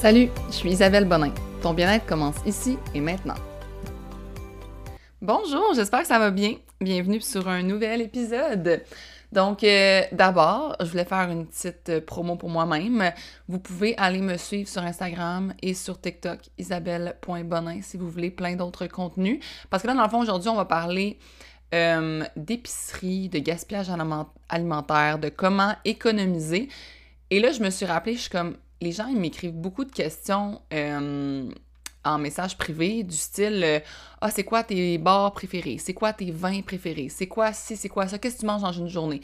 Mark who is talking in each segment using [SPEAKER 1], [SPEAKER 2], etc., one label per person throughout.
[SPEAKER 1] Salut, je suis Isabelle Bonin. Ton bien-être commence ici et maintenant. Bonjour, j'espère que ça va bien. Bienvenue sur un nouvel épisode. Donc, euh, d'abord, je voulais faire une petite promo pour moi-même. Vous pouvez aller me suivre sur Instagram et sur TikTok, isabelle.bonin, si vous voulez plein d'autres contenus. Parce que là, dans le fond, aujourd'hui, on va parler euh, d'épicerie, de gaspillage alimentaire, de comment économiser. Et là, je me suis rappelé, je suis comme, les gens, ils m'écrivent beaucoup de questions en message privé du style euh, Ah, c'est quoi tes bars préférés? C'est quoi tes vins préférés? C'est quoi si c'est quoi ça? Qu'est-ce que tu manges dans une journée?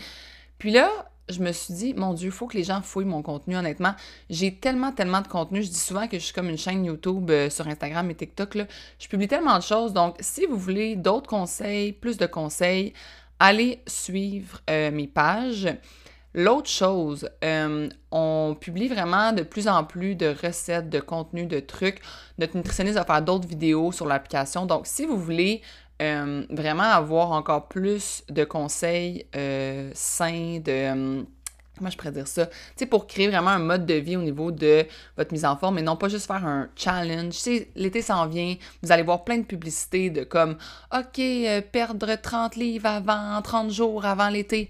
[SPEAKER 1] Puis là, je me suis dit, mon Dieu, il faut que les gens fouillent mon contenu, honnêtement. J'ai tellement, tellement de contenu. Je dis souvent que je suis comme une chaîne YouTube euh, sur Instagram et TikTok. Je publie tellement de choses. Donc, si vous voulez d'autres conseils, plus de conseils, allez suivre euh, mes pages. L'autre chose, euh, on publie vraiment de plus en plus de recettes, de contenus, de trucs. Notre nutritionniste va faire d'autres vidéos sur l'application. Donc, si vous voulez euh, vraiment avoir encore plus de conseils euh, sains, de... comment je pourrais dire ça? Tu sais, pour créer vraiment un mode de vie au niveau de votre mise en forme, et non pas juste faire un challenge. Tu sais, l'été s'en vient, vous allez voir plein de publicités de comme, OK, perdre 30 livres avant, 30 jours avant l'été.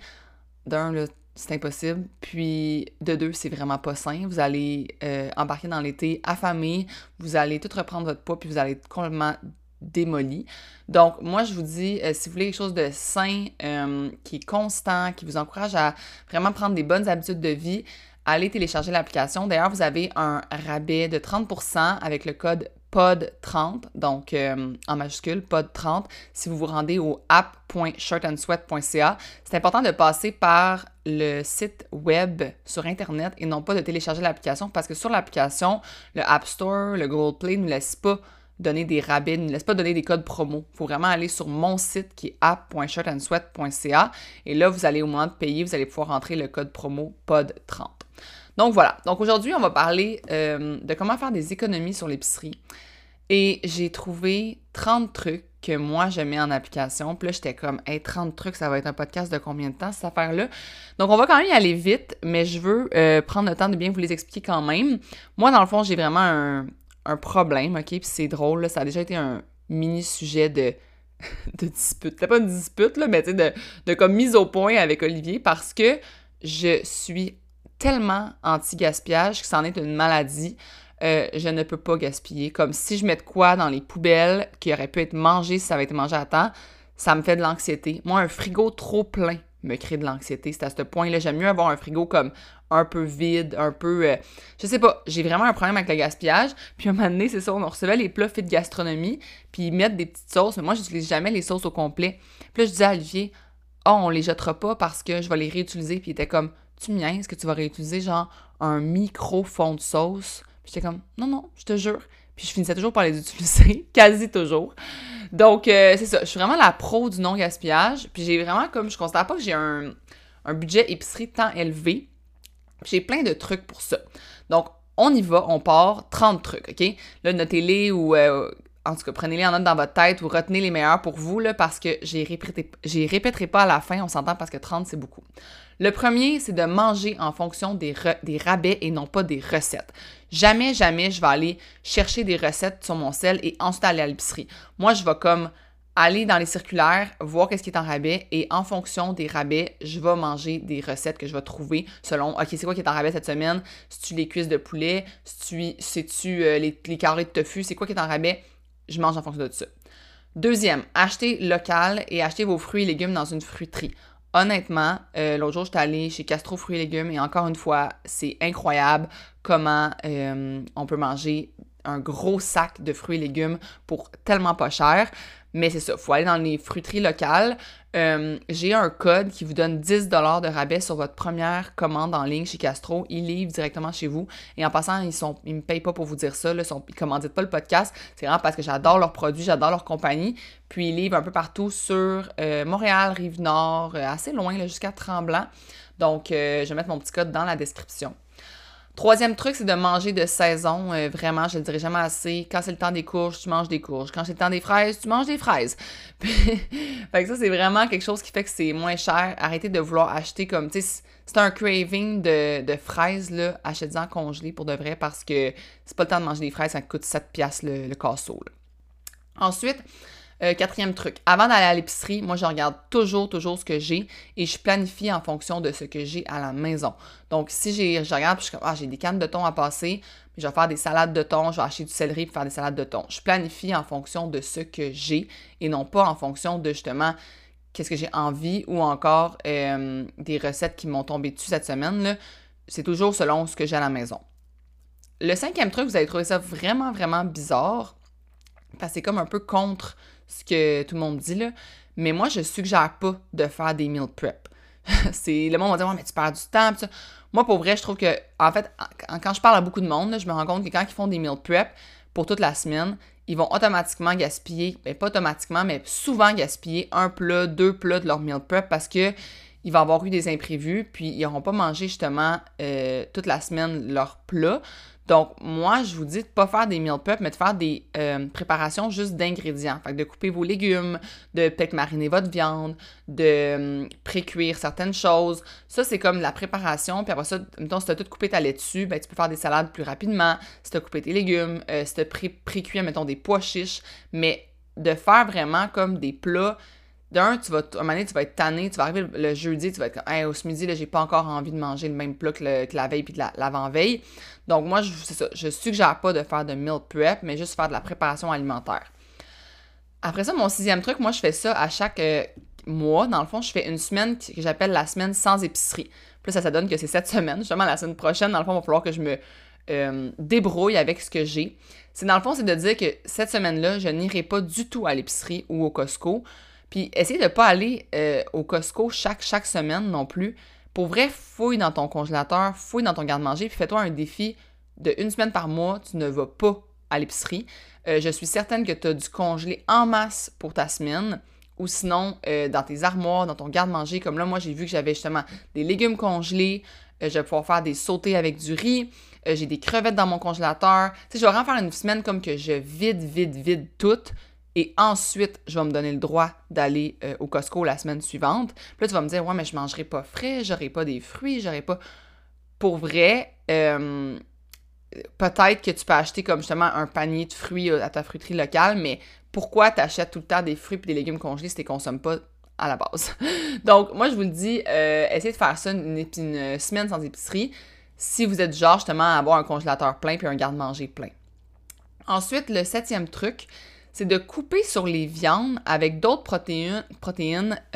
[SPEAKER 1] D'un, c'est impossible. Puis de deux, c'est vraiment pas sain. Vous allez euh, embarquer dans l'été affamé, vous allez tout reprendre votre poids, puis vous allez être complètement démoli. Donc, moi, je vous dis, euh, si vous voulez quelque chose de sain, euh, qui est constant, qui vous encourage à vraiment prendre des bonnes habitudes de vie, allez télécharger l'application. D'ailleurs, vous avez un rabais de 30% avec le code POD30, donc euh, en majuscule, POD30, si vous vous rendez au app.shirtandsweat.ca. C'est important de passer par le site web sur Internet et non pas de télécharger l'application parce que sur l'application, le App Store, le Google Play ne laisse pas donner des rabais, ne laisse pas donner des codes promo. Il faut vraiment aller sur mon site qui est app.shirtandsweat.ca et là, vous allez au moment de payer, vous allez pouvoir rentrer le code promo POD30. Donc voilà. Donc aujourd'hui, on va parler euh, de comment faire des économies sur l'épicerie. Et j'ai trouvé 30 trucs que moi, je mets en application. Puis là, j'étais comme, hey, 30 trucs, ça va être un podcast de combien de temps, cette affaire-là? Donc, on va quand même y aller vite, mais je veux euh, prendre le temps de bien vous les expliquer quand même. Moi, dans le fond, j'ai vraiment un, problème, OK? Puis c'est drôle, ça a déjà été un mini-sujet de, de dispute. C'était pas une dispute, là, mais tu sais, de, de comme mise au point avec Olivier parce que je suis tellement anti-gaspillage que c'en est une maladie. Euh, je ne peux pas gaspiller. Comme si je mets quoi dans les poubelles qui aurait pu être mangé si ça avait été mangé à temps, ça me fait de l'anxiété. Moi, un frigo trop plein me crée de l'anxiété. C'est à ce point-là. J'aime mieux avoir un frigo comme un peu vide, un peu. Euh, je sais pas, j'ai vraiment un problème avec le gaspillage. Puis à un moment donné, c'est ça, on recevait les plats faits de gastronomie, puis ils mettent des petites sauces, mais moi, j'utilise jamais les sauces au complet. Puis là, je disais à Olivier, oh, on les jettera pas parce que je vais les réutiliser. Puis il était comme, est-ce que tu vas réutiliser genre un micro fond de sauce? Puis j'étais comme, non, non, je te jure. Puis je finissais toujours par les utiliser, quasi toujours. Donc, euh, c'est ça. Je suis vraiment la pro du non-gaspillage. Puis j'ai vraiment comme, je constate pas que j'ai un, budget épicerie tant élevé. J'ai plein de trucs pour ça. Donc, on y va, on part, 30 trucs, OK? Là, notez-les ou euh, en tout cas, prenez-les en note dans votre tête ou retenez les meilleurs pour vous, là, parce que j'ai répété, répéterai pas à la fin, on s'entend parce que 30, c'est beaucoup. Le premier, c'est de manger en fonction des, rabais et non pas des recettes. Jamais, jamais, je vais aller chercher des recettes sur mon sel et ensuite aller à l'épicerie. Moi, je vais comme aller dans les circulaires, voir qu'est-ce qui est en rabais et en fonction des rabais, je vais manger des recettes que je vais trouver selon, OK, c'est quoi qui est en rabais cette semaine? C'est-tu les cuisses de poulet? C'est-tu euh, les, les carrés de tofu? C'est quoi qui est en rabais? je mange en fonction de ça. Deuxième, achetez local et achetez vos fruits et légumes dans une fruiterie. Honnêtement, euh, l'autre jour, j'étais allée chez Castro Fruits et Légumes et encore une fois, c'est incroyable comment euh, on peut manger un gros sac de fruits et légumes pour tellement pas cher. Mais c'est ça, faut aller dans les fruiteries locales. Euh, j'ai un code qui vous donne 10 de rabais sur votre première commande en ligne chez Castro. Ils livrent directement chez vous. Et en passant, ils ne ils me payent pas pour vous dire ça. Ils commanditent pas le podcast. C'est vraiment parce que j'adore leurs produits, j'adore leur compagnie. Puis ils livrent un peu partout sur euh, Montréal, Rive-Nord, euh, assez loin, jusqu'à Tremblant. Donc, je vais mettre mon petit code dans la description. Troisième truc, c'est de manger de saison. Euh, vraiment, je le dirais jamais assez. Quand c'est le temps des courges, tu manges des courges. Quand c'est le temps des fraises, tu manges des fraises. que ça, c'est vraiment quelque chose qui fait que c'est moins cher. Arrêtez de vouloir acheter comme, tu sais, c'est un craving de, fraises, là. Achetez-en congelé pour de vrai parce que c'est pas le temps de manger des fraises, ça coûte 7 piastres le, le casseau, Ensuite, euh, quatrième truc, avant d'aller à l'épicerie, moi je regarde toujours, toujours ce que j'ai et je planifie en fonction de ce que j'ai à la maison. Donc si j'ai, je regarde, puis je ah, j'ai des cannes de thon à passer, je vais faire des salades de thon, je vais acheter du céleri pour faire des salades de thon. Je planifie en fonction de ce que j'ai et non pas en fonction de justement qu'est-ce que j'ai envie ou encore euh, des recettes qui m'ont tombé dessus cette semaine. C'est toujours selon ce que j'ai à la maison. Le cinquième truc, vous allez trouver ça vraiment, vraiment bizarre parce c'est comme un peu contre ce que tout le monde dit, là. Mais moi, je suggère pas de faire des meal prep. c'est le monde va dire ouais, mais tu perds du temps moi pour vrai je trouve que en fait quand je parle à beaucoup de monde je me rends compte que quand ils font des meal prep pour toute la semaine ils vont automatiquement gaspiller mais pas automatiquement mais souvent gaspiller un plat deux plats de leur meal prep parce que il va avoir eu des imprévus puis ils n'auront pas mangé justement euh, toute la semaine leur plat donc, moi, je vous dis de pas faire des meal prep, mais de faire des euh, préparations juste d'ingrédients. Fait que de couper vos légumes, de peut-être mariner votre viande, de um, pré-cuire certaines choses. Ça, c'est comme la préparation. Puis après ça, mettons, si tu as tout coupé ta laitue, ben, tu peux faire des salades plus rapidement. Si tu as coupé tes légumes, euh, si tu as pré-cuit, mettons, des pois chiches. Mais de faire vraiment comme des plats d'un, tu vas, à un moment donné, tu vas être tanné, tu vas arriver le, jeudi, tu vas être comme, au ce midi, là, j'ai pas encore envie de manger le même plat que, la veille puis l'avant-veille. Donc, moi, je, ça, je suggère pas de faire de meal prep, mais juste faire de la préparation alimentaire. Après ça, mon sixième truc, moi, je fais ça à chaque euh, mois. Dans le fond, je fais une semaine que j'appelle la semaine sans épicerie. Puis ça, ça donne que c'est cette semaine. Justement, la semaine prochaine, dans le fond, il va falloir que je me euh, débrouille avec ce que j'ai. C'est dans le fond, c'est de dire que cette semaine-là, je n'irai pas du tout à l'épicerie ou au Costco. Puis essayez de ne pas aller euh, au Costco chaque, semaine non plus. Pour vrai, fouille dans ton congélateur, fouille dans ton garde-manger, puis fais-toi un défi de une semaine par mois, tu ne vas pas à l'épicerie. Euh, je suis certaine que tu as dû congeler en masse pour ta semaine ou sinon euh, dans tes armoires, dans ton garde-manger. Comme là, moi, j'ai vu que j'avais justement des légumes congelés. je vais pouvoir faire des sautés avec du riz. j'ai des crevettes dans mon congélateur. Tu sais, je vais vraiment faire une semaine comme que je vide, vide, vide tout. Et ensuite, je vais me donner le droit d'aller euh, au Costco la semaine suivante. Puis là, tu vas me dire, ouais, mais je mangerai pas frais, j'aurai pas des fruits, j'aurai pas. Pour vrai, euh, peut-être que tu peux acheter comme justement un panier de fruits à ta fruiterie locale, mais pourquoi tu achètes tout le temps des fruits et des légumes congelés si tu les consommes pas à la base? Donc, moi, je vous le dis, euh, essayez de faire ça une, une, semaine sans épicerie si vous êtes genre justement à avoir un congélateur plein puis un garde-manger plein. Ensuite, le septième truc, c'est de couper sur les viandes avec d'autres protéines,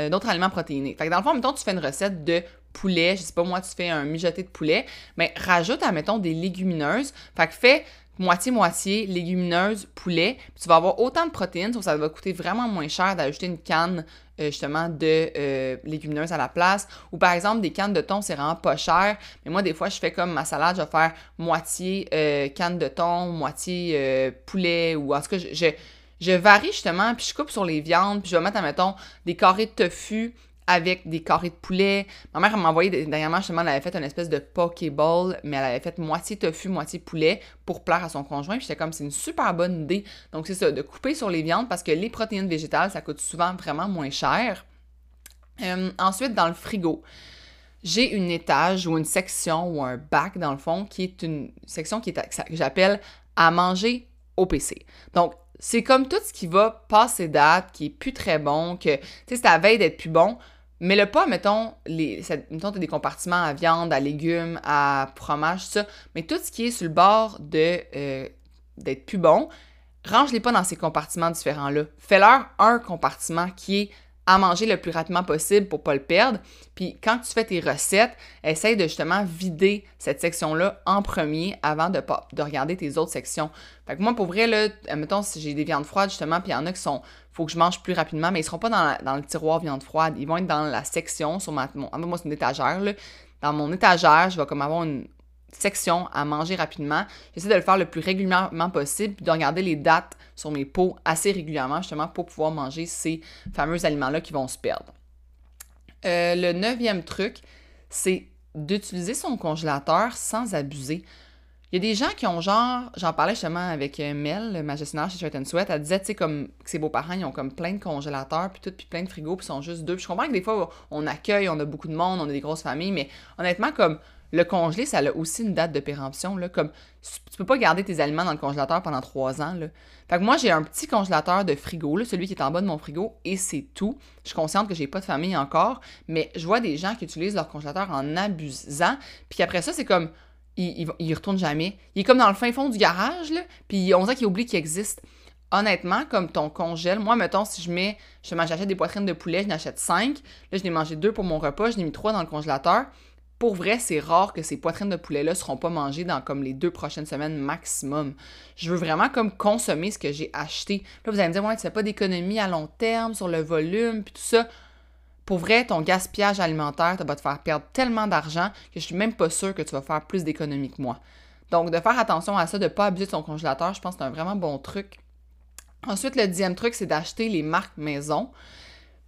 [SPEAKER 1] euh, d'autres aliments protéinés. Fait que dans le fond, mettons, tu fais une recette de poulet, je sais pas moi, tu fais un mijoté de poulet, mais rajoute, mettons, des légumineuses. Fait que fais moitié-moitié légumineuses, poulet, puis tu vas avoir autant de protéines, ça va coûter vraiment moins cher d'ajouter une canne euh, justement de euh, légumineuses à la place. Ou par exemple, des cannes de thon, c'est vraiment pas cher. Mais moi, des fois, je fais comme ma salade, je vais faire moitié canne de thon, moitié poulet, ou en tout cas, je varie justement, puis je coupe sur les viandes, puis je vais mettre, admettons, des carrés de tofu avec des carrés de poulet. Ma mère m'a envoyé dernièrement, justement, elle avait fait une espèce de pokéball, mais elle avait fait moitié tofu, moitié poulet pour plaire à son conjoint. Puis j'étais comme, c'est une super bonne idée. Donc c'est ça, de couper sur les viandes parce que les protéines végétales, ça coûte souvent vraiment moins cher. Ensuite, dans le frigo, j'ai une étage ou une section ou un bac, dans le fond, qui est une section qui est, que j'appelle à manger au PC. Donc, c'est comme tout ce qui va passer date, qui est plus très bon, que, tu sais, c'est à veille d'être plus bon. Mais le pas, mettons, les, mettons, as des compartiments à viande, à légumes, à fromage, ça. Mais tout ce qui est sur le bord de euh, d'être plus bon, range-les pas dans ces compartiments différents-là. Fais-leur un compartiment qui est à manger le plus rapidement possible pour pas le perdre. Puis quand tu fais tes recettes, essaye de justement vider cette section-là en premier avant de, de regarder tes autres sections. Fait que moi, pour vrai, là, mettons, si j'ai des viandes froides, justement, puis il y en a qui sont, faut que je mange plus rapidement, mais ils seront pas dans, dans le tiroir viande froide, ils vont être dans la section sur ma, mon, moi, c'est une étagère, là. Dans mon étagère, je vais comme avoir une, section à manger rapidement. J'essaie de le faire le plus régulièrement possible, puis de regarder les dates sur mes pots assez régulièrement, justement, pour pouvoir manger ces fameux aliments-là qui vont se perdre. Euh, le neuvième truc, c'est d'utiliser son congélateur sans abuser. Il y a des gens qui ont genre, j'en parlais justement avec euh, Mel, ma gestionnaire chez Shirt Sweat, elle disait, tu sais, comme que ses beaux-parents, ils ont comme plein de congélateurs, puis tout, puis plein de frigos, puis ils sont juste deux. Puis je comprends que des fois, on accueille, on a beaucoup de monde, on a des grosses familles, mais honnêtement, comme le congelé, ça a aussi une date de péremption, là, comme tu peux pas garder tes aliments dans le congélateur pendant trois ans, là. Fait que moi, j'ai un petit congélateur de frigo, celui qui est en bas de mon frigo, et c'est tout. Je suis consciente que j'ai pas de famille encore, mais je vois des gens qui utilisent leur congélateur en abusant, puis après ça, c'est comme il, il, retourne jamais. Il est comme dans le fin fond du garage, là, puis on dirait qu'il oublie qu'il existe. Honnêtement, comme ton congèle, moi, mettons, si je mets, je j'achète des poitrines de poulet, je n'achète cinq. Là, je n'ai mangé deux pour mon repas, je n'ai mis trois dans le congélateur. Pour vrai, c'est rare que ces poitrines de poulet-là seront pas mangées dans comme les deux prochaines semaines maximum. Je veux vraiment comme consommer ce que j'ai acheté. Là, vous allez me dire, ouais, tu fais pas d'économie à long terme sur le volume, puis tout ça. Pour vrai, ton gaspillage alimentaire, ça va te faire perdre tellement d'argent que je suis même pas sûre que tu vas faire plus d'économie que moi. Donc, de faire attention à ça, de ne pas abuser de ton congélateur, je pense que c'est un vraiment bon truc. Ensuite, le dixième truc, c'est d'acheter les marques maison.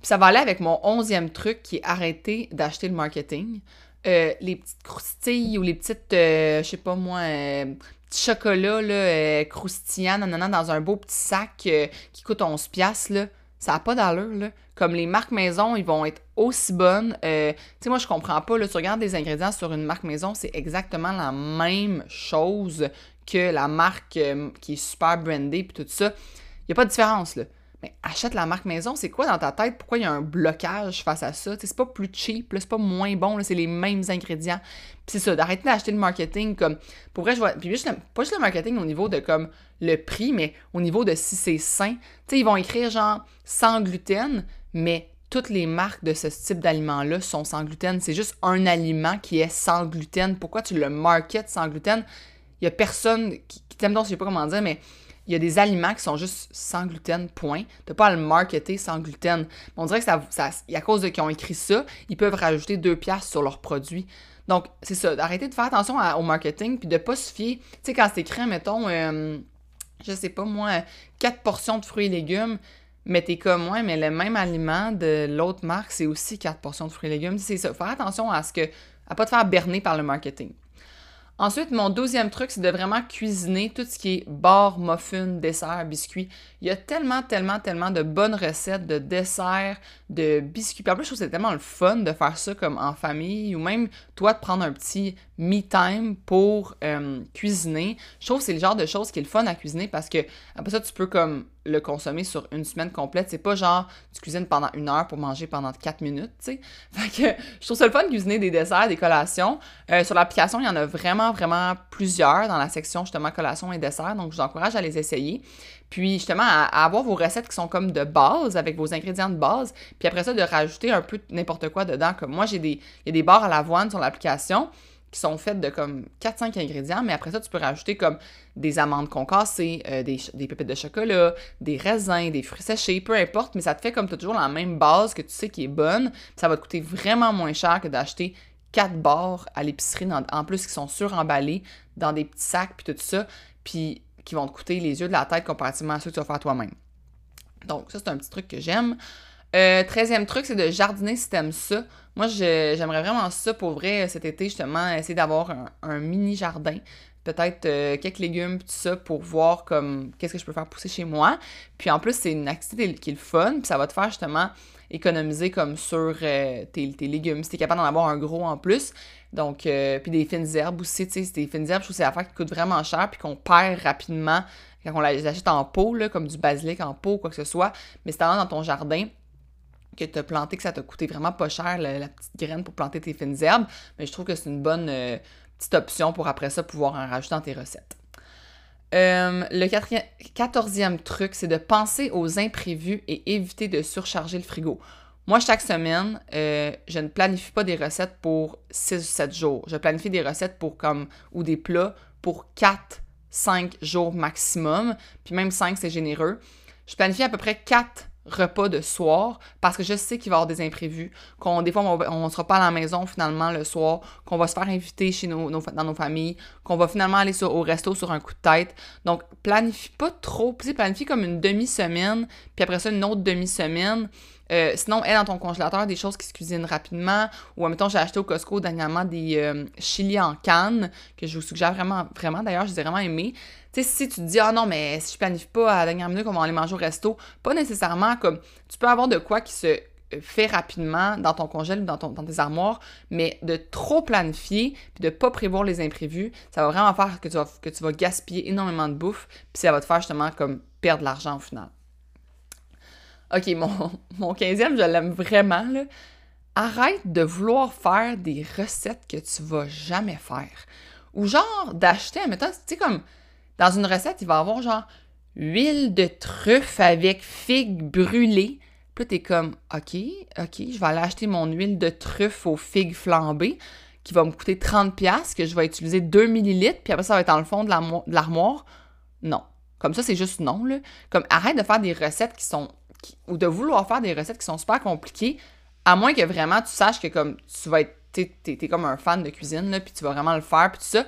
[SPEAKER 1] Puis ça va aller avec mon onzième truc qui est arrêter d'acheter le marketing. Euh, les petites croustilles ou les petites, euh, je sais pas moi, euh, petits chocolats là, croustillants dans un beau petit sac qui coûte 11$, là, ça n'a pas d'allure, là. Comme les marques maison, ils vont être aussi bonnes. Euh, tu sais, moi, je comprends pas, là, tu regardes des ingrédients sur une marque maison, c'est exactement la même chose que la marque euh, qui est super brandée puis tout ça. Il n'y a pas de différence, là. Mais achète la marque maison, c'est quoi dans ta tête? Pourquoi il y a un blocage face à ça? C'est pas plus cheap, c'est pas moins bon, c'est les mêmes ingrédients. C'est ça, d'arrêter d'acheter le marketing comme. Pour vrai, je vois. Puis juste, pas juste le marketing au niveau de comme le prix, mais au niveau de si c'est sain. Tu sais, ils vont écrire genre sans gluten, mais toutes les marques de ce type d'aliment-là sont sans gluten. C'est juste un aliment qui est sans gluten. Pourquoi tu le marketes sans gluten? Il y a personne qui t'aime donc, je sais pas comment dire, mais il y a des aliments qui sont juste sans gluten, point. Tu pas à le marketer sans gluten. On dirait que ça, à cause de qui ont écrit ça, ils peuvent rajouter deux piastres sur leurs produits. Donc, c'est ça, d'arrêter de faire attention au marketing, puis de pas se fier. Tu sais, quand c'est écrit, mettons, euh, je sais pas moi, quatre portions de fruits et légumes, mais t'es comme moi, mais le même aliment de l'autre marque, c'est aussi quatre portions de fruits et légumes. C'est ça, faire attention à ce que, à pas te faire berner par le marketing. Ensuite, mon deuxième truc, c'est de vraiment cuisiner tout ce qui est bar, muffin, dessert, biscuits. Il y a tellement, tellement, tellement de bonnes recettes de desserts, de biscuits. Puis en plus, je trouve que c'est tellement le fun de faire ça comme en famille ou même toi de prendre un petit me time pour euh, cuisiner. Je trouve que c'est le genre de choses qui est le fun à cuisiner parce que après ça, tu peux comme le consommer sur une semaine complète. C'est pas genre tu cuisines pendant une heure pour manger pendant quatre minutes, tu sais. Fait que je trouve ça le fun de cuisiner des desserts, des collations. Euh, sur l'application, il y en a vraiment, vraiment plusieurs dans la section justement collations et desserts. Donc, je vous encourage à les essayer. Puis justement, à, avoir vos recettes qui sont comme de base, avec vos ingrédients de base. Puis après ça, de rajouter un peu n'importe quoi dedans. Comme moi, j'ai des, y a des barres à l'avoine sur l'application qui sont faites de comme 4-5 ingrédients, mais après ça, tu peux rajouter comme des amandes concassées, euh, des, pépites de chocolat, des raisins, des fruits séchés, peu importe, mais ça te fait comme as toujours la même base que tu sais qui est bonne. Ça va te coûter vraiment moins cher que d'acheter 4 barres à l'épicerie, en plus qui sont suremballés dans des petits sacs, puis tout ça, puis qui vont te coûter les yeux de la tête comparativement à ceux que tu vas faire toi-même. Donc, ça, c'est un petit truc que j'aime. Euh, treizième truc, c'est de jardiner si t'aimes ça. Moi, j'aimerais vraiment ça pour vrai cet été, justement, essayer d'avoir un, mini jardin. Peut-être euh, quelques légumes, tout ça, pour voir comme qu'est-ce que je peux faire pousser chez moi. Puis en plus, c'est une activité qui est le fun, puis ça va te faire justement économiser comme sur euh, tes, légumes, si t'es capable d'en avoir un gros en plus. Donc, puis des fines herbes aussi, tu sais, des fines herbes, je trouve que c'est affaire qui coûte vraiment cher, puis qu'on perd rapidement quand on les achète en pot, là, comme du basilic en pot, quoi que ce soit. Mais c'est dans ton jardin, que tu as planté, que ça t'a coûté vraiment pas cher, la, petite graine pour planter tes fines herbes, mais je trouve que c'est une bonne euh, petite option pour après ça pouvoir en rajouter dans tes recettes. Euh, le quatorzième truc, c'est de penser aux imprévus et éviter de surcharger le frigo. Moi, chaque semaine, euh, je ne planifie pas des recettes pour 6 ou 7 jours. Je planifie des recettes pour comme ou des plats pour 4, 5 jours maximum. Puis même 5, c'est généreux. Je planifie à peu près 4 repas de soir parce que je sais qu'il va y avoir des imprévus, qu'on des fois on ne sera pas à la maison finalement le soir, qu'on va se faire inviter chez nos, dans nos familles, qu'on va finalement aller sur, au resto sur un coup de tête. Donc planifie pas trop, puis planifie comme une demi-semaine, puis après ça une autre demi-semaine. Euh, sinon, elle, dans ton congélateur, des choses qui se cuisinent rapidement. Ou, mettons, j'ai acheté au Costco dernièrement des euh, chili en canne, que je vous suggère vraiment, vraiment. D'ailleurs, je les ai vraiment aimés. Tu sais, si tu te dis, ah non, mais si je planifie pas à la dernière minute qu'on va aller manger au resto, pas nécessairement comme. Tu peux avoir de quoi qui se fait rapidement dans ton congèle ou dans, ton, dans tes armoires, mais de trop planifier puis de pas prévoir les imprévus, ça va vraiment faire que tu vas, que tu vas gaspiller énormément de bouffe puis ça va te faire justement comme perdre l'argent au final. OK, mon, mon 15e, je l'aime vraiment, là. Arrête de vouloir faire des recettes que tu vas jamais faire. Ou genre d'acheter, mettons, tu sais, comme dans une recette, il va y avoir genre huile de truffe avec figues brûlées. Puis là, t'es comme, OK, OK, je vais aller acheter mon huile de truffe aux figues flambées qui va me coûter 30$, que je vais utiliser 2 ml, puis après ça va être dans le fond de l'armoire. Non. Comme ça, c'est juste non, là. Comme, arrête de faire des recettes qui sont ou de vouloir faire des recettes qui sont super compliquées, à moins que vraiment tu saches que comme tu vas être, t'es, es, comme un fan de cuisine, là, puis tu vas vraiment le faire, puis tout ça.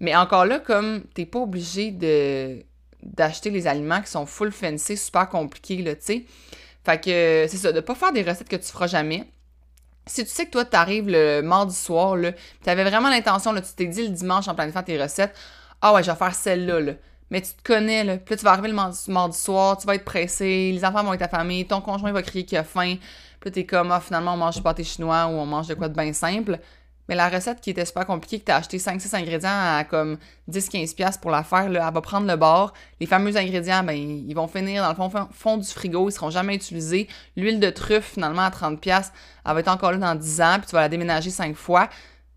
[SPEAKER 1] Mais encore là, comme t'es pas obligé d'acheter les aliments qui sont full fancy, super compliqués, là, tu sais. Fait que c'est ça, de pas faire des recettes que tu feras jamais. Si tu sais que toi, t'arrives le mardi soir, là, t'avais vraiment l'intention, là, tu t'es dit le dimanche en planifiant tes recettes, ah ouais, je vais faire celle-là, là mais tu te connais, là. Puis là, tu vas arriver le mardi, soir, tu vas être pressé, les enfants vont être famille, ton conjoint va crier qu'il a faim. Puis là, t'es comme, ah, finalement, on mange du pâté chinois ou on mange de quoi de bien simple. Mais la recette qui était super compliquée, que t'as acheté 5-6 ingrédients à comme 10-15$ pour la faire, là, elle va prendre le bord. Les fameux ingrédients, ben, ils vont finir dans le fond, fond du frigo, ils seront jamais utilisés. L'huile de truffe, finalement, à 30$, elle va être encore là dans 10 ans, puis tu vas la déménager 5 fois.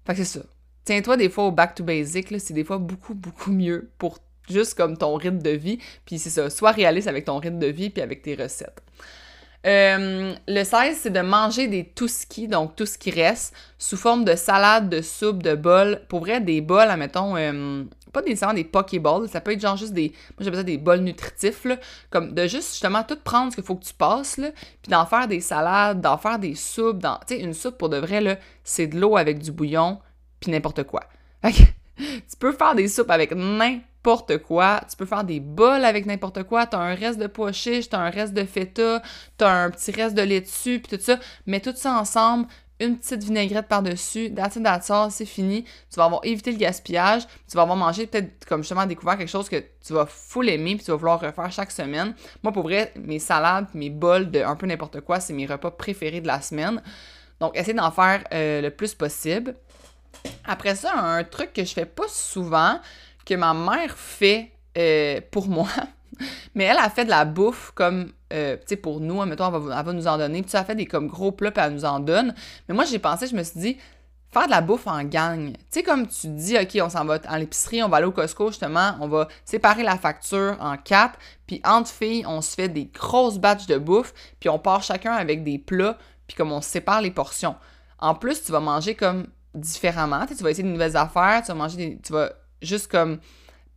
[SPEAKER 1] Fait que c'est ça. Tiens-toi des fois au back to basic, c'est des fois beaucoup, beaucoup mieux pour juste comme ton rythme de vie. Puis c'est ça, sois réaliste avec ton rythme de vie puis avec tes recettes. Euh, le 16, c'est de manger des touski, donc tout ce qui reste, sous forme de salade, de soupe, de bol. Pour vrai, des bols, admettons, euh, pas nécessairement des pokéballs, ça peut être genre juste des, moi j'appelle ça des bols nutritifs, là, comme de juste justement tout prendre ce qu'il faut que tu passes, là, puis d'en faire des salades, d'en faire des soupes, tu sais, une soupe pour de vrai, là, c'est de l'eau avec du bouillon, puis n'importe quoi. tu peux faire des soupes avec n'importe quoi. Tu peux faire des bols avec n'importe quoi. T'as un reste de pois chiches, t'as un reste de feta, t'as un petit reste de laitue, puis tout ça. Mets tout ça ensemble, une petite vinaigrette par-dessus, that's it, c'est fini. Tu vas avoir évité le gaspillage, tu vas avoir mangé peut-être comme justement découvert quelque chose que tu vas full aimer, puis tu vas vouloir refaire chaque semaine. Moi, pour vrai, mes salades, mes bols de un peu n'importe quoi, c'est mes repas préférés de la semaine. Donc, essaye d'en faire euh, le plus possible. Après ça, un truc que je fais pas souvent, que ma mère fait euh, pour moi. Mais elle a fait de la bouffe comme, euh, tu sais, pour nous, mettons, elle va, nous en donner. Puis ça fait des comme gros plats, puis elle nous en donne. Mais moi, j'ai pensé, je me suis dit, faire de la bouffe en gang. Tu sais, comme tu dis, OK, on s'en va à l'épicerie, on va aller au Costco, justement, on va séparer la facture en quatre. Puis entre filles, on se fait des grosses batches de bouffe, puis on part chacun avec des plats, puis comme on sépare les portions. En plus, tu vas manger comme différemment. Tu vas essayer de nouvelles affaires, tu vas manger des, tu vas juste comme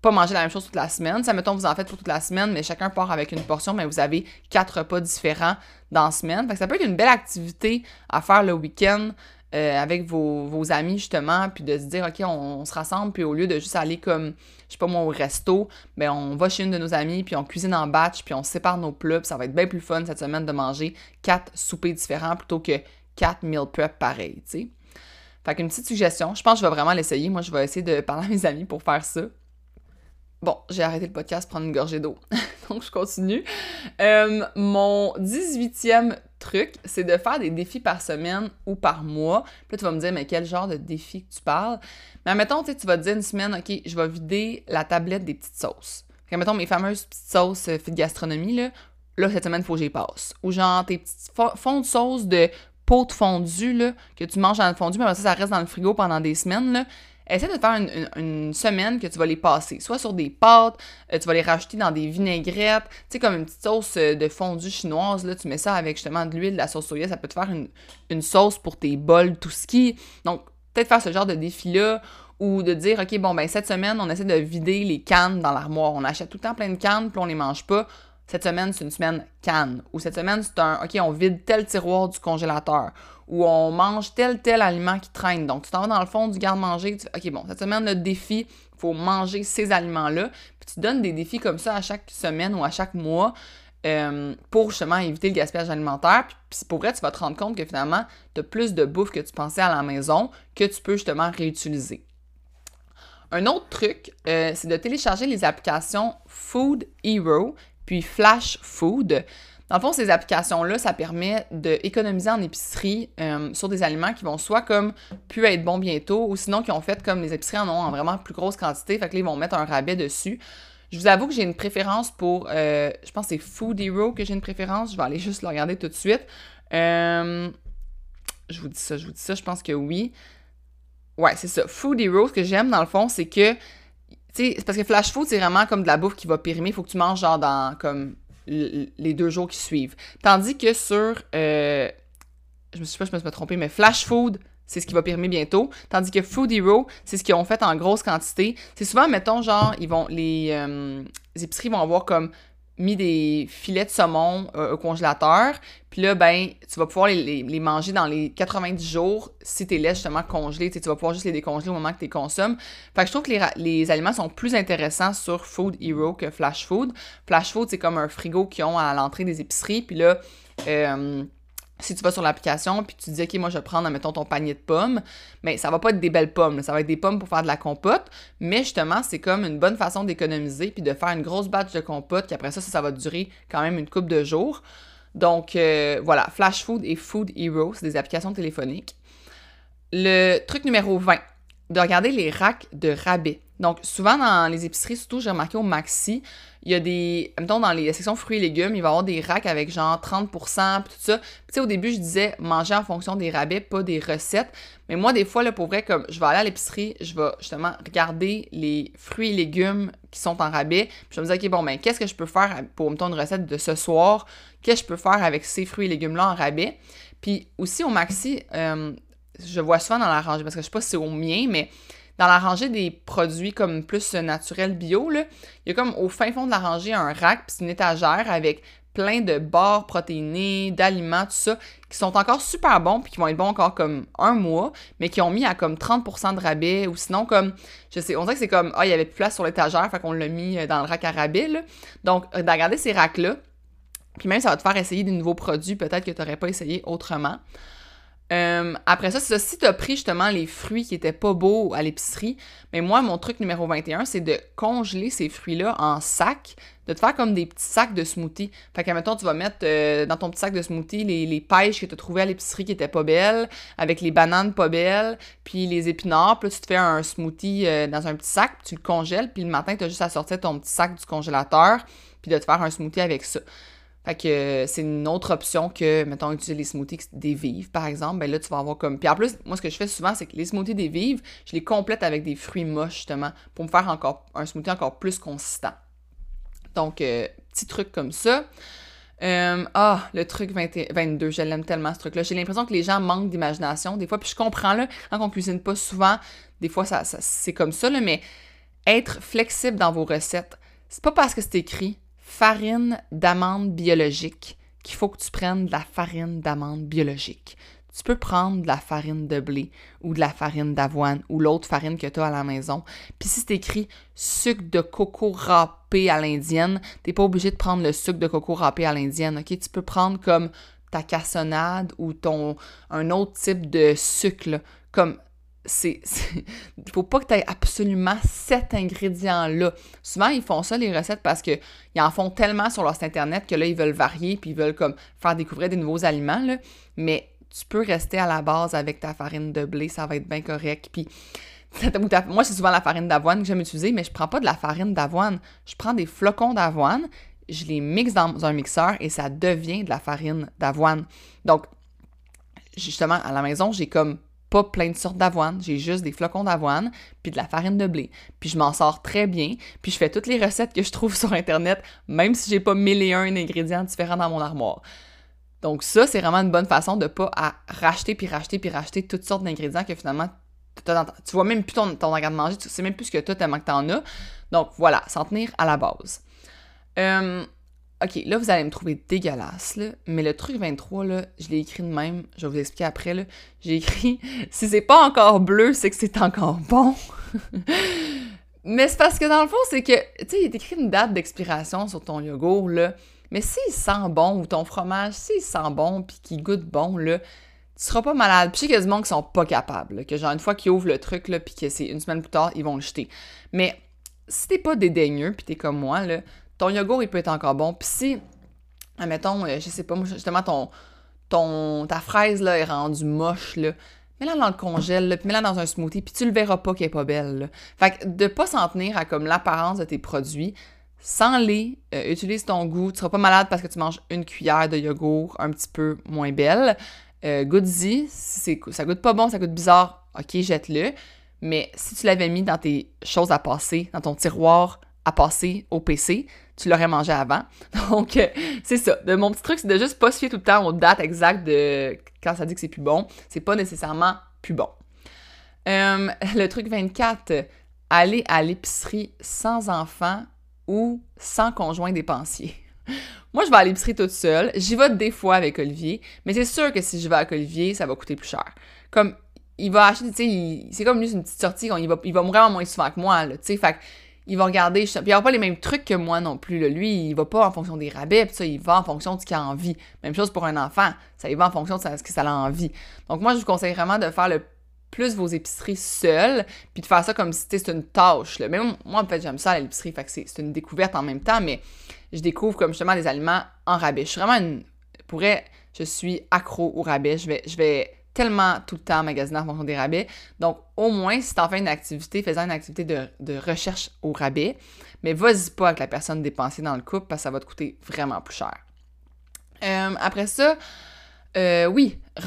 [SPEAKER 1] pas manger la même chose toute la semaine. Ça, mettons, vous en faites pour toute la semaine, mais chacun part avec une portion, mais vous avez quatre repas différents dans la semaine. Fait que ça peut être une belle activité à faire le week-end euh, avec vos, amis, justement, puis de se dire, OK, on, se rassemble, puis au lieu de juste aller comme, je sais pas moi, au resto, ben on va chez une de nos amies, puis on cuisine en batch, puis on sépare nos plats, puis ça va être bien plus fun cette semaine de manger quatre soupers différents plutôt que quatre meal prep pareils, tu sais. Fait qu'une petite suggestion, je pense que je vais vraiment l'essayer. Moi, je vais essayer de parler à mes amis pour faire ça. Bon, j'ai arrêté le podcast prendre une gorgée d'eau. Donc, je continue. Euh, mon 18e truc, c'est de faire des défis par semaine ou par mois. Puis là, tu vas me dire, mais quel genre de défi tu parles? Mais admettons, tu vas te dire une semaine, OK, je vais vider la tablette des petites sauces. Fait mettons, mes fameuses petites sauces euh, fit gastronomie, là, là, cette semaine, il faut que j'y passe. Ou genre, tes petits fonds de sauce de de fondu là, que tu manges dans le fondu, mais ça, ça reste dans le frigo pendant des semaines. Là. Essaie de faire une, semaine que tu vas les passer, soit sur des pâtes, euh, tu vas les rajouter dans des vinaigrettes, tu sais, comme une petite sauce euh, de fondu chinoise, là, tu mets ça avec justement de l'huile, de la sauce soya, ça peut te faire une, sauce pour tes bols, tout ce qui. Donc, peut-être faire ce genre de défi-là, ou de dire, OK, bon, ben cette semaine, on essaie de vider les cannes dans l'armoire. On achète tout le temps plein de cannes, puis on les mange pas cette semaine, c'est une semaine canne. Ou cette semaine, c'est un OK, on vide tel tiroir du congélateur. Ou on mange tel, tel aliment qui traîne. Donc, tu t'en vas dans le fond du garde-manger. Tu OK, bon, cette semaine, le défi, faut manger ces aliments-là. Puis tu donnes des défis comme ça à chaque semaine ou à chaque mois. euh, pour justement éviter le gaspillage alimentaire. Puis pour vrai, tu vas te rendre compte que finalement, tu as plus de bouffe que tu pensais à la maison que tu peux justement réutiliser. Un autre truc, euh, c'est de télécharger les applications Food Hero puis Flash Food. Dans le fond, ces applications-là, ça permet d'économiser en épicerie euh, sur des aliments qui vont soit comme pu être bons bientôt ou sinon qui ont fait comme les épiceries en ont en vraiment plus grosse quantité. Fait que là, ils vont mettre un rabais dessus. Je vous avoue que j'ai une préférence pour. Euh, je pense que c'est Food Hero que j'ai une préférence. Je vais aller juste le regarder tout de suite. Euh, je vous dis ça, je vous dis ça. Je pense que oui. Ouais, c'est ça. Food Hero, ce que j'aime dans le fond, c'est que. Sais, parce que Flash Food, c'est vraiment comme de la bouffe qui va périmer. Il faut que tu manges genre dans comme les deux jours qui suivent. Tandis que sur. Euh, je me sais pas, je me suis trompée, mais Flash Food, c'est ce qui va périmer bientôt. Tandis que Food Hero, c'est ce qu'ils ont fait en grosse quantité. C'est souvent, mettons, genre, ils vont. Les, euh, les épiceries vont avoir comme mis des filets de saumon euh, au congélateur. Puis là, ben, tu vas pouvoir les, manger dans les 90 jours si tu les justement congelés. Tu vas pouvoir juste les décongeler au moment que tu les consommes. Fait que je trouve que les, aliments sont plus intéressants sur Food Hero que Flash Food. Flash Food, c'est comme un frigo qu'ils ont à l'entrée des épiceries. Puis là, euh, si tu vas sur l'application puis tu dis OK, moi je vais prendre mettons ton panier de pommes, mais ça va pas être des belles pommes, ça va être des pommes pour faire de la compote, mais justement, c'est comme une bonne façon d'économiser puis de faire une grosse batch de compote qui après ça, ça, va durer quand même une coupe de jours. Donc euh, voilà, Flash Food et Food Hero, c'est des applications téléphoniques. Le truc numéro 20, de regarder les racks de rabais. Donc, souvent dans les épiceries, surtout, j'ai remarqué au Maxi, il y a des. Mettons, dans les sections fruits et légumes, il va y avoir des racks avec genre 30 puis tout ça. tu sais, au début, je disais manger en fonction des rabais, pas des recettes. Mais moi, des fois, là, pour vrai, comme je vais aller à l'épicerie, je vais justement regarder les fruits et légumes qui sont en rabais. Puis je vais me dire, OK, bon, ben, qu'est-ce que je peux faire pour, mettons, une recette de ce soir? Qu'est-ce que je peux faire avec ces fruits et légumes-là en rabais? Puis aussi, au Maxi, euh, je vois souvent dans la rangée, parce que je sais pas si c'est au mien, mais dans la rangée des produits comme plus naturels bio, là, il y a comme au fin fond de la rangée un rack, puis une étagère avec plein de barres protéinées, d'aliments, tout ça, qui sont encore super bons, puis qui vont être bons encore comme un mois, mais qui ont mis à comme 30% de rabais, ou sinon comme, je sais, on dirait que c'est comme, ah, il y avait plus de place sur l'étagère, fait qu'on l'a mis euh, dans le rack à rabais. Donc, euh, de regarder ces racks-là, puis même ça va te faire essayer des nouveaux produits, peut-être que tu n'aurais pas essayé autrement. Euh, après ça, c'est ça. Si tu as pris justement les fruits qui étaient pas beaux à l'épicerie, mais moi, mon truc numéro 21, c'est de congeler ces fruits-là en sac, de te faire comme des petits sacs de smoothie. Fait que, mettons, tu vas mettre euh, dans ton petit sac de smoothie les, les pêches que tu as trouvées à l'épicerie qui étaient pas belles, avec les bananes pas belles, puis les épinards. Puis là, tu te fais un smoothie euh, dans un petit sac, puis tu le congèles, puis le matin, tu as juste à sortir ton petit sac du congélateur, puis de te faire un smoothie avec ça. Fait que euh, c'est une autre option que, mettons, utiliser les smoothies des vives, par exemple. Ben là, tu vas avoir comme. Puis en plus, moi, ce que je fais souvent, c'est que les smoothies des vives, je les complète avec des fruits moches, justement, pour me faire encore un smoothie encore plus consistant. Donc, euh, petit truc comme ça. Euh, ah, le truc 22, je l'aime tellement ce truc-là. J'ai l'impression que les gens manquent d'imagination des fois. Puis je comprends, là, quand on cuisine pas souvent, des fois, ça, c'est comme ça, là, mais être flexible dans vos recettes, c'est pas parce que c'est écrit farine d'amande biologique qu'il faut que tu prennes de la farine d'amande biologique. Tu peux prendre de la farine de blé ou de la farine d'avoine ou l'autre farine que tu as à la maison. Puis si c'est écrit sucre de coco râpé à l'indienne, t'es pas obligé de prendre le sucre de coco râpé à l'indienne, ok? Tu peux prendre comme ta cassonade ou ton un autre type de sucre, comme c'est. Il faut pas que tu aies absolument cet ingrédient-là. Souvent, ils font ça, les recettes, parce qu'ils en font tellement sur leur site internet que là, ils veulent varier puis ils veulent comme faire découvrir des nouveaux aliments. Mais tu peux rester à la base avec ta farine de blé, ça va être bien correct. Puis. Moi, c'est souvent la farine d'avoine que j'aime utiliser, mais je prends pas de la farine d'avoine. Je prends des flocons d'avoine, je les mixe dans un mixeur et ça devient de la farine d'avoine. Donc, justement, à la maison, j'ai comme pas plein de sortes d'avoine, j'ai juste des flocons d'avoine puis de la farine de blé. Puis je m'en sors très bien, puis je fais toutes les recettes que je trouve sur internet même si j'ai pas mille et un ingrédients différents dans mon armoire. Donc ça, c'est vraiment une bonne façon de pas à racheter puis racheter puis racheter toutes sortes d'ingrédients que finalement tu vois même plus ton, ton de manger, tu sais même plus ce que toi tellement que t'en as. Donc voilà, s'en tenir à la base. Euh, OK, là, vous allez me trouver dégueulasse, là, mais le truc 23, là, je l'ai écrit de même, je vais vous expliquer après, là. J'ai écrit « Si c'est pas encore bleu, c'est que c'est encore bon! » Mais c'est parce que, dans le fond, c'est que, tu sais, il est écrit une date d'expiration sur ton yogourt, là, Mais s'il sent bon, ou ton fromage, s'il sent bon, puis qu'il goûte bon, là, tu seras pas malade. Puis je sais qu'il y a qui sont pas capables, que genre une fois qu'ils ouvrent le truc, là, puis que c'est une semaine plus tard, ils vont le jeter. Mais si t'es pas dédaigneux, puis t'es comme moi, là, ton yogourt, il peut être encore bon. Puis si, admettons, euh, je sais pas, justement, ton, ton, ta fraise, là, est rendue moche, là, mets-la dans le congèle, mets-la dans un smoothie, puis tu le verras pas qu'elle est pas belle. Là. Fait que de pas s'en tenir à comme l'apparence de tes produits, sans les, euh, utilise ton goût, tu seras pas malade parce que tu manges une cuillère de yogourt un petit peu moins belle. Euh, goûte-y, si ça goûte pas bon, ça goûte bizarre, ok, jette-le. Mais si tu l'avais mis dans tes choses à passer, dans ton tiroir à passer au PC, tu l'aurais mangé avant. Donc, euh, c'est ça. De, mon petit truc, c'est de juste pas se fier tout le temps aux dates exactes de quand ça dit que c'est plus bon. C'est pas nécessairement plus bon. Euh, le truc 24, aller à l'épicerie sans enfant ou sans conjoint dépensier. Moi, je vais à l'épicerie toute seule. J'y vais des fois avec Olivier, mais c'est sûr que si je vais avec Olivier, ça va coûter plus cher. Comme, il va acheter, tu sais, c'est comme lui, une petite sortie, il va, il va vraiment moins souvent que moi, tu sais, fait il va regarder, puis il aura pas les mêmes trucs que moi non plus. Lui, il va pas en fonction des rabais, puis ça, il va en fonction de ce qu'il a envie. Même chose pour un enfant, ça il va en fonction de ce que ça a envie. Donc moi, je vous conseille vraiment de faire le plus vos épiceries seules, puis de faire ça comme si c'était une tâche. Là. Mais moi, en fait, j'aime ça l'épicerie, fait que c'est une découverte en même temps, mais je découvre comme justement des aliments en rabais. Je suis vraiment une... Pourrais, je suis accro au rabais. Je vais, je vais tellement tout le temps magasiner en fonction des rabais. Donc, au moins, si tu en fais une activité, fais une activité de, recherche au rabais, mais vas-y pas avec la personne dépensée dans le couple parce que ça va te coûter vraiment plus cher. Euh, après ça, euh, oui,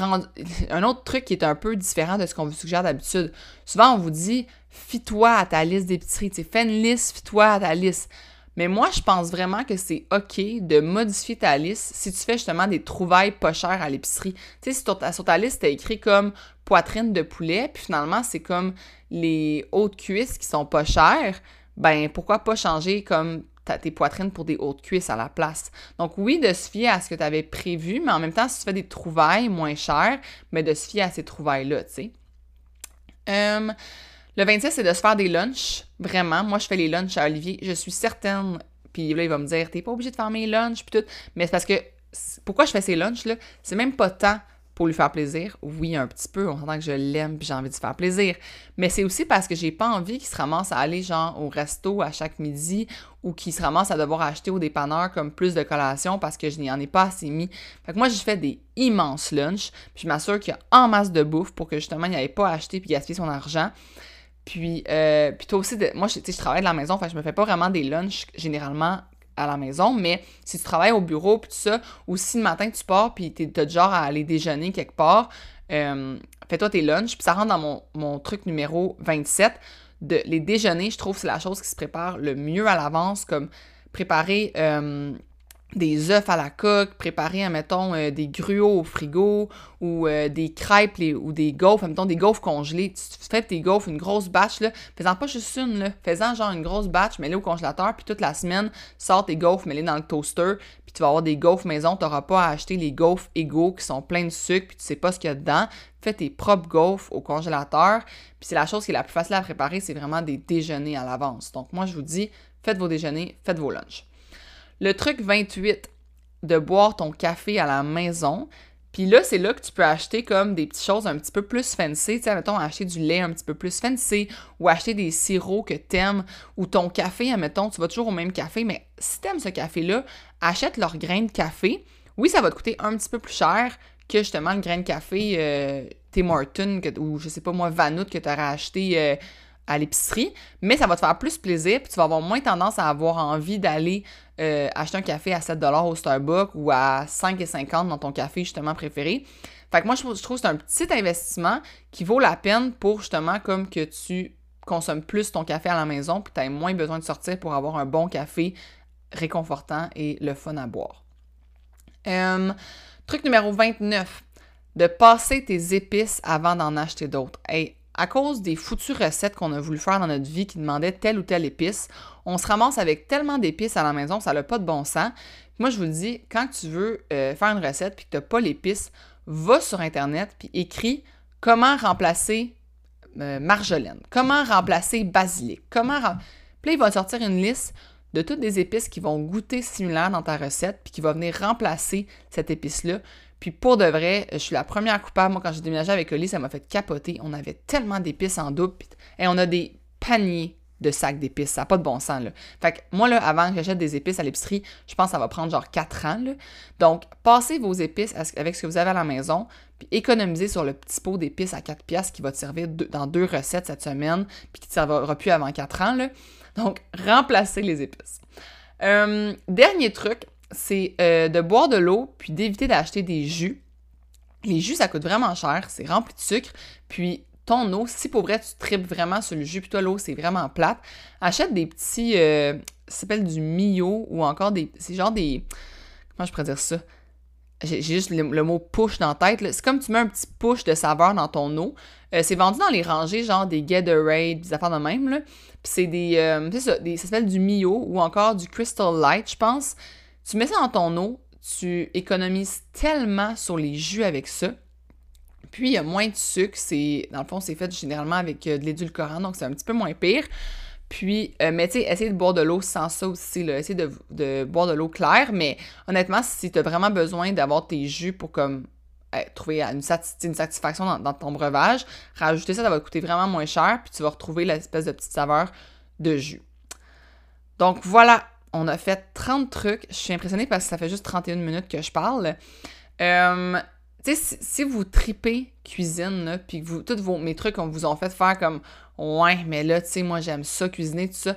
[SPEAKER 1] un autre truc qui est un peu différent de ce qu'on vous suggère d'habitude. Souvent, on vous dit, fie-toi à ta liste d'épicerie. Fais une liste, fie-toi à ta liste. Mais moi, je pense vraiment que c'est OK de modifier ta liste si tu fais justement des trouvailles pas chères à l'épicerie. Tu sais, si sur ta, sur ta liste, écrit comme poitrine de poulet, puis finalement, c'est comme les hautes cuisses qui sont pas chères, ben pourquoi pas changer comme tes poitrines pour des hautes cuisses à la place? Donc oui, de se fier à ce que tu avais prévu, mais en même temps, si tu fais des trouvailles moins chères, mais de se fier à ces trouvailles-là, tu sais. Hum, le 26, c'est de se faire des lunchs. Vraiment. Moi, je fais les lunchs à Olivier. Je suis certaine. Puis là, il va me dire, t'es pas obligé de faire mes lunchs, puis tout. Mais c'est parce que. Pourquoi je fais ces lunchs-là? C'est même pas tant pour lui faire plaisir. Oui, un petit peu. On entend que je l'aime puis j'ai envie de faire plaisir. Mais c'est aussi parce que j'ai pas envie qu'il se ramasse à aller, genre, au resto à chaque midi ou qu'il se ramasse à devoir acheter au dépanneur comme plus de collations parce que je n'y en ai pas assez mis. Fait que moi, je fais des immenses lunchs. Puis je m'assure qu'il y a en masse de bouffe pour que justement, il n'avait pas acheté puis gaspiller son argent. Puis, euh, puis toi aussi, moi, je, je travaille de la maison, fait je me fais pas vraiment des lunchs généralement à la maison, mais si tu travailles au bureau, puis tout ça, ou si le matin tu pars, puis tu as genre à aller déjeuner quelque part, euh, fais-toi tes lunchs, puis ça rentre dans mon, mon, truc numéro 27. De, les déjeuners, je trouve c'est la chose qui se prépare le mieux à l'avance, comme préparer... Euh, des œufs à la coque, préparer, mettons, euh, des gruaux au frigo ou euh, des crêpes ou des gaufres, mettons, des gaufres congelées. Tu, fais tes gaufres, une grosse batch, là. Fais-en pas juste une, là. Fais-en genre une grosse batch, mets-les au congélateur, puis toute la semaine, sors tes gaufres, mets-les dans le toaster, puis tu vas avoir des gaufres maison. Tu n'auras pas à acheter les gaufres égaux qui sont pleins de sucre, puis tu sais pas ce qu'il y a dedans. Fais tes propres gaufres au congélateur. Puis c'est la chose qui est la plus facile à préparer, c'est vraiment des déjeuners à l'avance. Donc moi, je vous dis, faites vos déjeuners, faites vos lunchs. Le truc 28, de boire ton café à la maison. Puis là, c'est là que tu peux acheter comme des petites choses un petit peu plus fancy. Tu sais, mettons, acheter du lait un petit peu plus fancy ou acheter des sirops que t'aimes ou ton café, admettons, tu vas toujours au même café, mais si t'aimes ce café-là, achète leur grain de café. Oui, ça va te coûter un petit peu plus cher que justement le grain de café euh, Tim ou je sais pas moi, Vanout que tu aurais acheté euh, à l'épicerie, mais ça va te faire plus plaisir, puis tu vas avoir moins tendance à avoir envie d'aller euh, acheter un café à 7 au Starbucks ou à 5,50 dans ton café justement préféré. Fait que moi, je, trouve que c'est un petit investissement qui vaut la peine pour justement comme que tu consommes plus ton café à la maison, puis tu as moins besoin de sortir pour avoir un bon café réconfortant et le fun à boire. Truc numéro 29, de passer tes épices avant d'en acheter d'autres. À cause des foutues recettes qu'on a voulu faire dans notre vie qui demandaient telle ou telle épice, on se ramasse avec tellement d'épices à la maison, ça n'a pas de bon sens. Moi, je vous le dis, quand tu veux euh, faire une recette puis que tu n'as pas l'épice, va sur Internet puis écris comment remplacer euh, marjolaine, comment remplacer basilic, comment. Puis là, il va sortir une liste de toutes les épices qui vont goûter similaire dans ta recette, puis qui va venir remplacer cette épice-là. Puis pour de vrai, je suis la première coupable. Moi, quand j'ai déménagé avec Oli, ça m'a fait capoter. On avait tellement d'épices en double, et on a des paniers de sacs d'épices. Ça n'a pas de bon sens. Fait que moi, là, avant que j'achète des épices à l'épicerie, je pense que ça va prendre genre 4 ans. Donc, passez vos épices avec ce que vous avez à la maison, puis économisez sur le petit pot d'épices à 4 pièces qui va te servir dans deux recettes cette semaine, puis qui ne te servira plus avant 4 ans. Donc, remplacez les épices. Euh, dernier truc, c'est euh, de boire de l'eau, puis d'éviter d'acheter des jus. Les jus, ça coûte vraiment cher, c'est rempli de sucre, puis ton eau, si pour vrai tu tripes vraiment sur le jus, puis toi l'eau c'est vraiment plate, achète des petits, euh, ça s'appelle du Mio ou encore des, c'est genre des, comment je pourrais dire ça? J'ai juste le, mot push dans la tête. C'est comme tu mets un petit push de saveur dans ton eau. Euh, c'est vendu dans les rangées, genre des Gatorade, des affaires de même. Là. Puis c'est des, c'est ça, ça s'appelle du Mio ou encore du Crystal Light, je pense. Tu mets ça dans ton eau, tu économises tellement sur les jus avec ça. Puis, il y a moins de sucre. C'est, dans le fond, c'est fait généralement avec euh, de l'édulcorant, donc c'est un petit peu moins pire. Puis, euh, mais tu sais, de boire de l'eau sans ça aussi, là. De, boire de l'eau claire. Mais honnêtement, si tu as vraiment besoin d'avoir tes jus pour comme euh, trouver une, satisfaction dans, ton breuvage, rajouter ça, ça va coûter vraiment moins cher. Puis tu vas retrouver l'espèce de petite saveur de jus. Donc voilà, on a fait 30 trucs. Je suis impressionnée parce que ça fait juste 31 minutes que je parle. Euh, tu sais, si, vous tripez cuisine, puis que vous, tous vos, mes trucs, vous ont fait faire comme, ouais, mais là, tu sais, moi, j'aime ça, cuisiner, tout ça.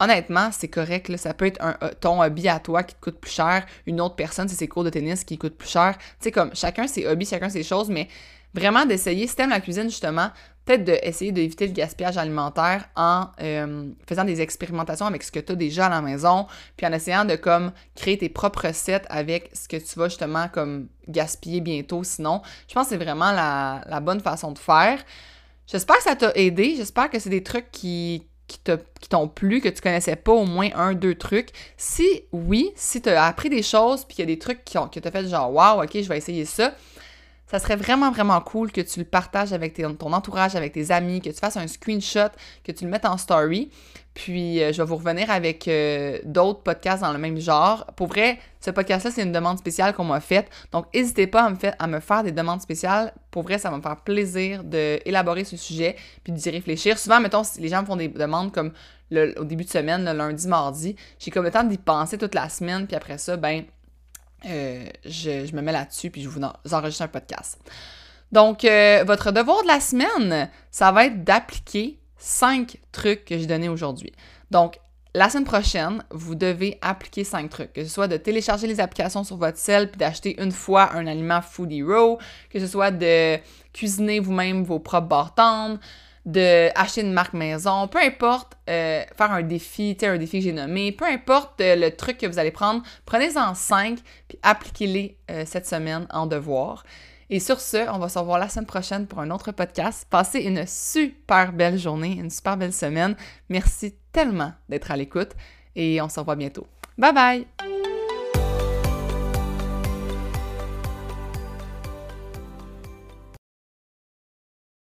[SPEAKER 1] Honnêtement, c'est correct, ça peut être un, ton hobby à toi qui te coûte plus cher, une autre personne, c'est ses cours de tennis qui coûtent plus cher. Tu sais, comme, chacun ses hobbies, chacun ses choses, mais vraiment d'essayer, si t'aimes la cuisine, justement, peut-être d'essayer d'éviter le gaspillage alimentaire en euh, faisant des expérimentations avec ce que tu as déjà à la maison, puis en essayant de comme créer tes propres recettes avec ce que tu vas justement comme gaspiller bientôt sinon. Je pense que c'est vraiment la, bonne façon de faire. J'espère que ça t'a aidé, j'espère que c'est des trucs qui, qui t'ont plu, que tu connaissais pas au moins un, deux trucs. Si oui, si tu as appris des choses, puis qu'il y a des trucs qui, ont, fait genre « Wow, ok, je vais essayer ça », ça serait vraiment, vraiment cool que tu le partages avec ton entourage, avec tes amis, que tu fasses un screenshot, que tu le mettes en story. Puis, euh, je vais vous revenir avec euh, d'autres podcasts dans le même genre. Pour vrai, ce podcast-là, c'est une demande spéciale qu'on m'a faite. Donc, n'hésitez pas à me, faire, des demandes spéciales. Pour vrai, ça va me faire plaisir d'élaborer ce sujet puis d'y réfléchir. Souvent, mettons, si les gens me font des demandes comme au début de semaine, le lundi, mardi, j'ai comme le temps d'y penser toute la semaine. Puis après ça, ben, euh, je, me mets là-dessus puis je vous, enregistre un podcast. Donc, euh, votre devoir de la semaine, ça va être d'appliquer cinq trucs que j'ai donnés aujourd'hui. Donc, la semaine prochaine, vous devez appliquer cinq trucs, que ce soit de télécharger les applications sur votre cell puis d'acheter une fois un aliment Food Hero, que ce soit de cuisiner vous-même vos propres barres d'acheter une marque maison, peu importe, euh, faire un défi, tu sais, un défi que j'ai nommé, peu importe euh, le truc que vous allez prendre, prenez-en cinq, puis appliquez-les euh, cette semaine en devoir. Et sur ce, on va se revoir la semaine prochaine pour un autre podcast. Passez une super belle journée, une super belle semaine. Merci tellement d'être à l'écoute et on se revoit bientôt. Bye bye!